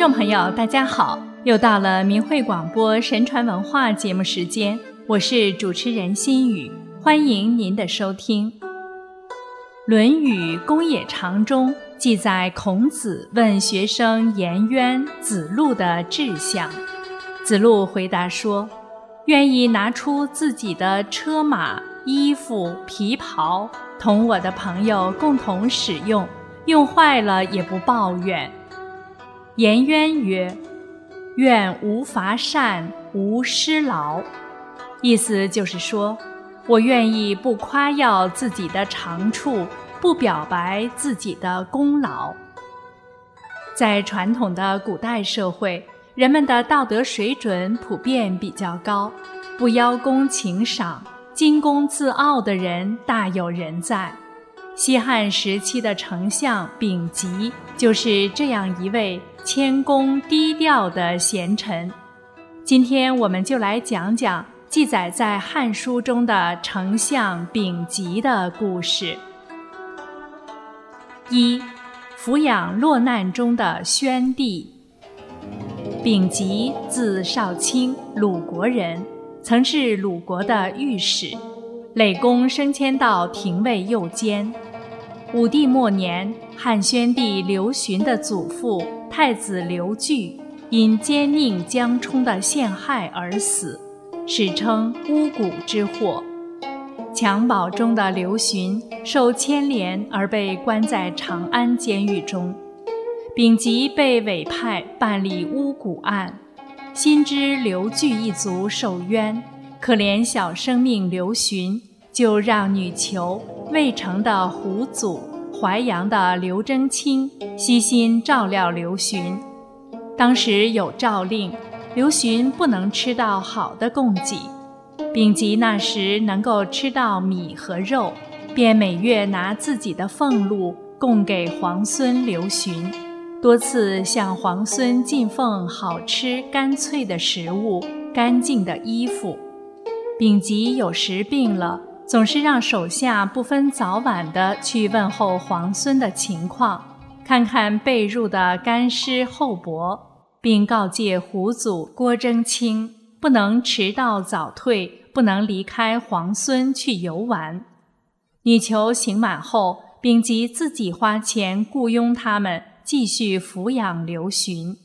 众朋友，大家好！又到了明慧广播神传文化节目时间，我是主持人心雨，欢迎您的收听。《论语·公冶长》中记载孔子问学生颜渊、子路的志向，子路回答说：“愿意拿出自己的车马、衣服、皮袍，同我的朋友共同使用，用坏了也不抱怨。”颜渊曰：“愿无乏善，无失劳。”意思就是说，我愿意不夸耀自己的长处，不表白自己的功劳。在传统的古代社会，人们的道德水准普遍比较高，不邀功请赏、矜功自傲的人大有人在。西汉时期的丞相丙吉就是这样一位。谦恭低调的贤臣，今天我们就来讲讲记载在《汉书》中的丞相丙吉的故事。一，抚养落难中的宣帝。丙吉字少卿，鲁国人，曾是鲁国的御史，累功升迁到廷尉右监。武帝末年，汉宣帝刘询的祖父太子刘据因奸佞江充的陷害而死，史称巫蛊之祸。襁褓中的刘询受牵连而被关在长安监狱中，丙吉被委派办理巫蛊案，心知刘据一族受冤，可怜小生命刘询。就让女囚渭城的胡祖、淮阳的刘征卿悉心照料刘询。当时有诏令，刘询不能吃到好的供给。丙吉那时能够吃到米和肉，便每月拿自己的俸禄供给皇孙刘询，多次向皇孙进奉好吃干脆的食物、干净的衣服。丙吉有时病了。总是让手下不分早晚的去问候皇孙的情况，看看被褥的干湿厚薄，并告诫胡祖郭征卿不能迟到早退，不能离开皇孙去游玩。女囚刑满后，丙吉自己花钱雇佣他们继续抚养刘询。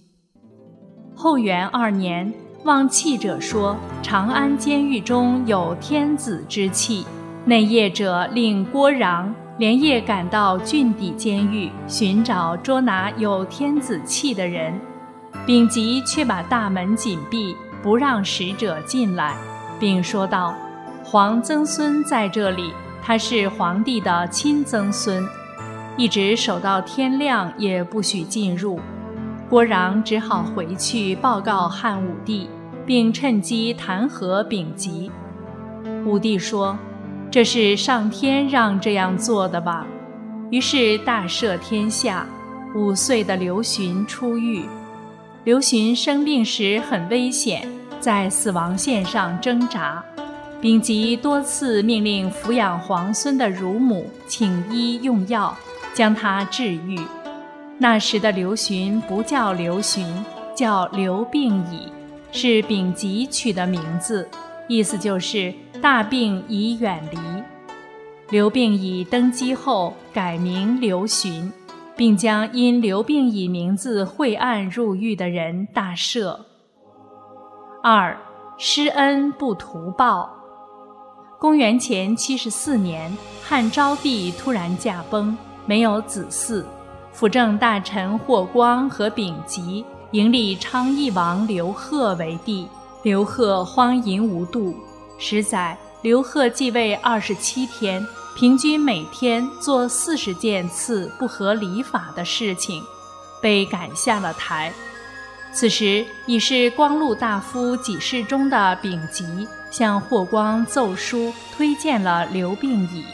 后元二年，望气者说长安监狱中有天子之气。内业者令郭壤连夜赶到郡邸监狱，寻找捉拿有天子气的人。丙吉却把大门紧闭，不让使者进来，并说道：“皇曾孙在这里，他是皇帝的亲曾孙，一直守到天亮也不许进入。”郭壤只好回去报告汉武帝，并趁机弹劾丙吉。武帝说。这是上天让这样做的吧？于是大赦天下。五岁的刘询出狱。刘询生病时很危险，在死亡线上挣扎。丙吉多次命令抚养皇孙的乳母请医用药，将他治愈。那时的刘询不叫刘询，叫刘病已，是丙吉取的名字。意思就是大病已远离。刘病已登基后改名刘询，并将因刘病已名字讳案入狱的人大赦。二施恩不图报。公元前七十四年，汉昭帝突然驾崩，没有子嗣，辅政大臣霍光和丙吉迎立昌邑王刘贺为帝。刘贺荒淫无度，十载，刘贺继位二十七天，平均每天做四十件次不合礼法的事情，被赶下了台。此时已是光禄大夫给事中的丙吉向霍光奏书，推荐了刘病已，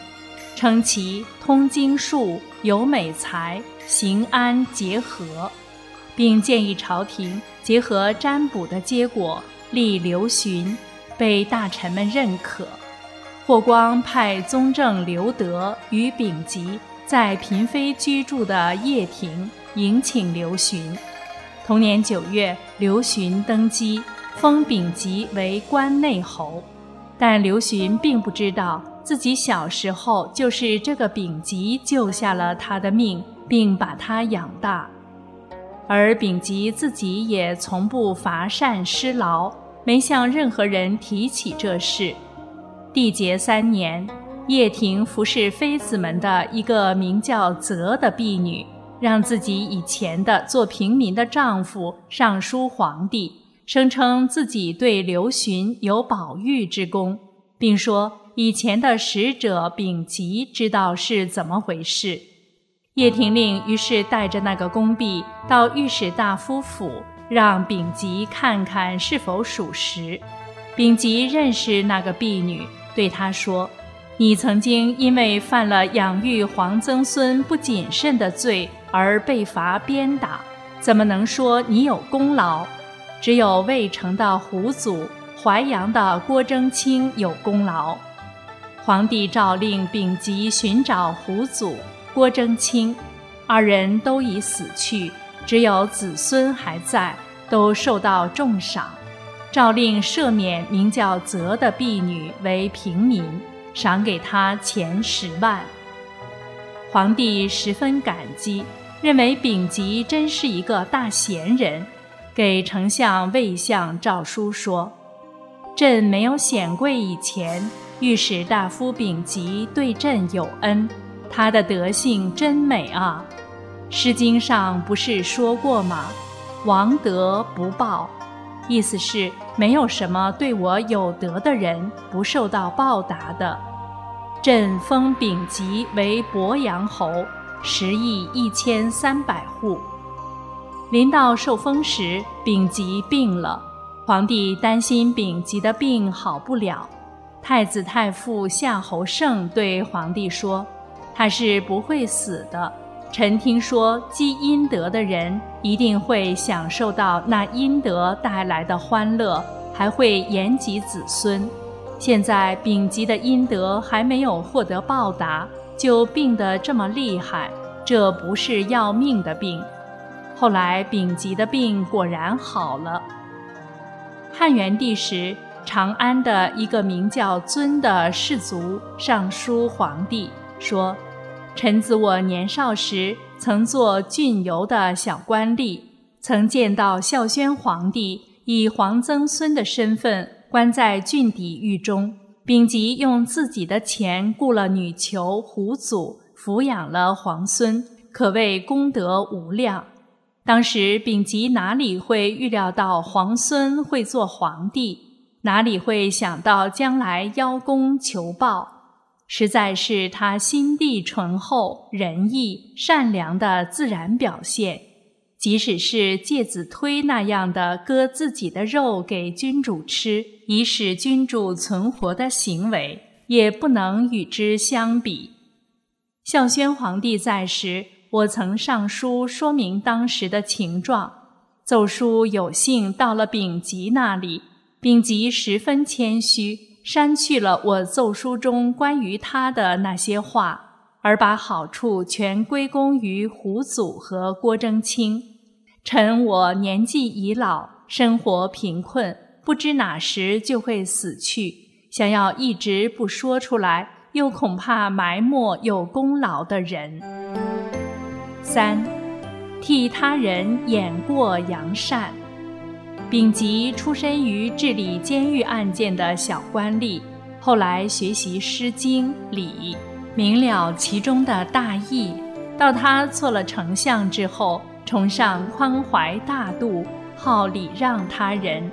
称其通经术，有美才，行安结合，并建议朝廷结合占卜的结果。立刘询，被大臣们认可。霍光派宗正刘德与丙吉在嫔妃居住的掖庭迎请刘询。同年九月，刘询登基，封丙吉为关内侯。但刘询并不知道自己小时候就是这个丙吉救下了他的命，并把他养大。而丙吉自己也从不乏善施劳，没向任何人提起这事。缔结三年，叶廷服侍妃子们的一个名叫泽的婢女。让自己以前的做平民的丈夫上书皇帝，声称自己对刘询有保育之功，并说以前的使者丙吉知道是怎么回事。叶廷令于是带着那个宫婢到御史大夫府，让丙吉看看是否属实。丙吉认识那个婢女，对他说。你曾经因为犯了养育皇曾孙不谨慎的罪而被罚鞭打，怎么能说你有功劳？只有渭城的胡祖、淮阳的郭征清有功劳。皇帝诏令丙吉寻找胡祖、郭征清，二人都已死去，只有子孙还在，都受到重赏。诏令赦免名叫泽的婢女为平民。赏给她钱十万。皇帝十分感激，认为丙吉真是一个大贤人，给丞相魏相诏书说：“朕没有显贵以前，御史大夫丙吉对朕有恩，他的德性真美啊！《诗经》上不是说过吗？王德不报，意思是。”没有什么对我有德的人不受到报答的。朕封丙吉为鄱阳侯，食邑一千三百户。临到受封时，丙吉病了，皇帝担心丙吉的病好不了。太子太傅夏侯胜对皇帝说：“他是不会死的。”臣听说积阴德的人一定会享受到那阴德带来的欢乐，还会延及子孙。现在丙吉的阴德还没有获得报答，就病得这么厉害，这不是要命的病。后来丙吉的病果然好了。汉元帝时，长安的一个名叫尊的士族上书皇帝说。臣子我年少时曾做郡游的小官吏，曾见到孝宣皇帝以皇曾孙的身份关在郡邸狱中，丙吉用自己的钱雇了女囚胡祖抚养了皇孙，可谓功德无量。当时丙吉哪里会预料到皇孙会做皇帝，哪里会想到将来邀功求报？实在是他心地醇厚、仁义善良的自然表现。即使是介子推那样的割自己的肉给君主吃，以使君主存活的行为，也不能与之相比。孝宣皇帝在时，我曾上书说明当时的情状。奏书有幸到了丙吉那里，丙吉十分谦虚。删去了我奏书中关于他的那些话，而把好处全归功于胡祖和郭征清。臣我年纪已老，生活贫困，不知哪时就会死去。想要一直不说出来，又恐怕埋没有功劳的人。三，替他人掩过扬善。丙吉出身于治理监狱案件的小官吏，后来学习《诗经》礼，明了其中的大义。到他做了丞相之后，崇尚宽怀大度，好礼让他人。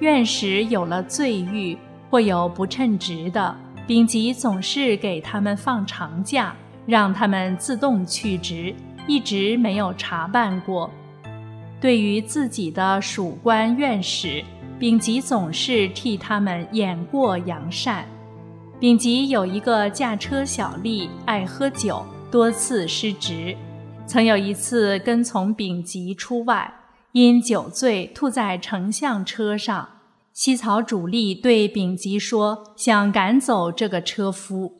院使有了罪狱或有不称职的，丙吉总是给他们放长假，让他们自动去职，一直没有查办过。对于自己的属官院使，丙吉总是替他们掩过扬善。丙吉有一个驾车小吏，爱喝酒，多次失职。曾有一次跟从丙吉出外，因酒醉吐在丞相车上。西曹主力对丙吉说：“想赶走这个车夫。”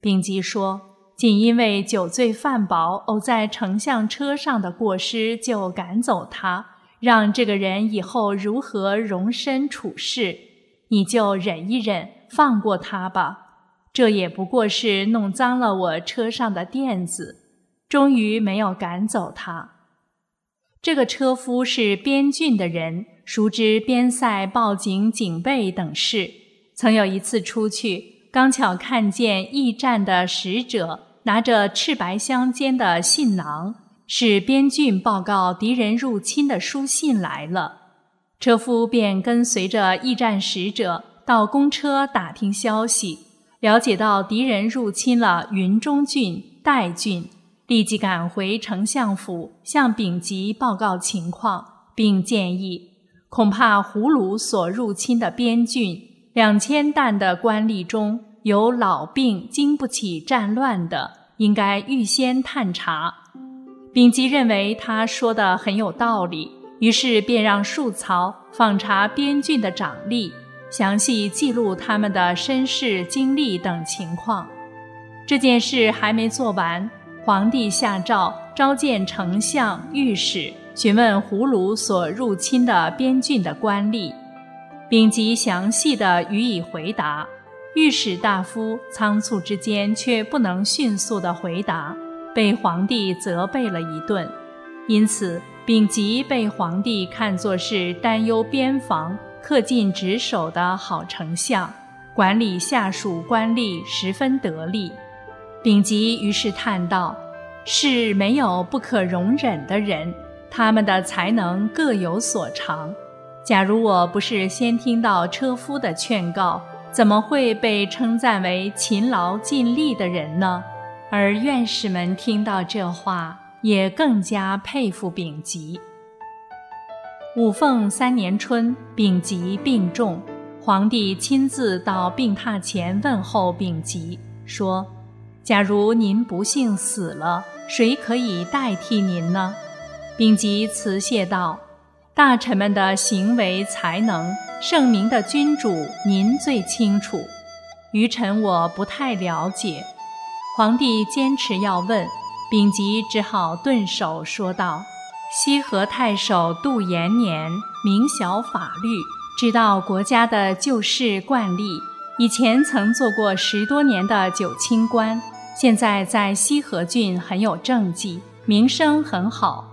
丙吉说：“仅因为酒醉饭饱，偶在丞相车上的过失，就赶走他，让这个人以后如何容身处世，你就忍一忍，放过他吧。这也不过是弄脏了我车上的垫子，终于没有赶走他。这个车夫是边郡的人，熟知边塞报警警备等事，曾有一次出去，刚巧看见驿站的使者。拿着赤白相间的信囊，是边郡报告敌人入侵的书信来了。车夫便跟随着驿站使者到公车打听消息，了解到敌人入侵了云中郡、代郡，立即赶回丞相府向丙吉报告情况，并建议，恐怕胡虏所入侵的边郡两千担的官吏中。有老病经不起战乱的，应该预先探查。丙吉认为他说的很有道理，于是便让树曹访查边郡的长吏，详细记录他们的身世经历等情况。这件事还没做完，皇帝下诏召见丞相、御史，询问胡虏所入侵的边郡的官吏。丙吉详细的予以回答。御史大夫仓促之间却不能迅速的回答，被皇帝责备了一顿。因此，丙吉被皇帝看作是担忧边防、恪尽职守的好丞相，管理下属官吏十分得力。丙吉于是叹道：“是没有不可容忍的人，他们的才能各有所长。假如我不是先听到车夫的劝告。”怎么会被称赞为勤劳尽力的人呢？而院士们听到这话，也更加佩服丙吉。五凤三年春，丙吉病重，皇帝亲自到病榻前问候丙吉，说：“假如您不幸死了，谁可以代替您呢？”丙吉辞谢道。大臣们的行为才能，圣明的君主您最清楚，愚臣我不太了解。皇帝坚持要问，丙吉只好顿首说道：“西河太守杜延年，明晓法律，知道国家的旧事惯例，以前曾做过十多年的九卿官，现在在西河郡很有政绩，名声很好。”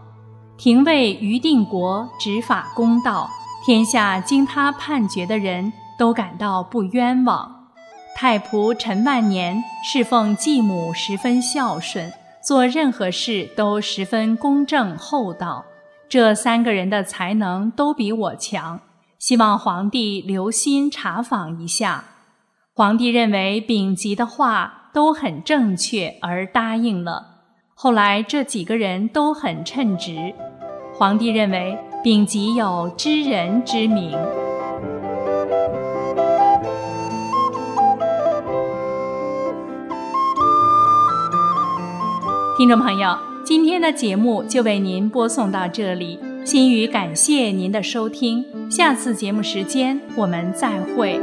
廷尉于定国执法公道，天下经他判决的人都感到不冤枉。太仆陈万年侍奉继母十分孝顺，做任何事都十分公正厚道。这三个人的才能都比我强，希望皇帝留心查访一下。皇帝认为丙吉的话都很正确，而答应了。后来这几个人都很称职。皇帝认为丙吉有知人之明。听众朋友，今天的节目就为您播送到这里，心语感谢您的收听，下次节目时间我们再会。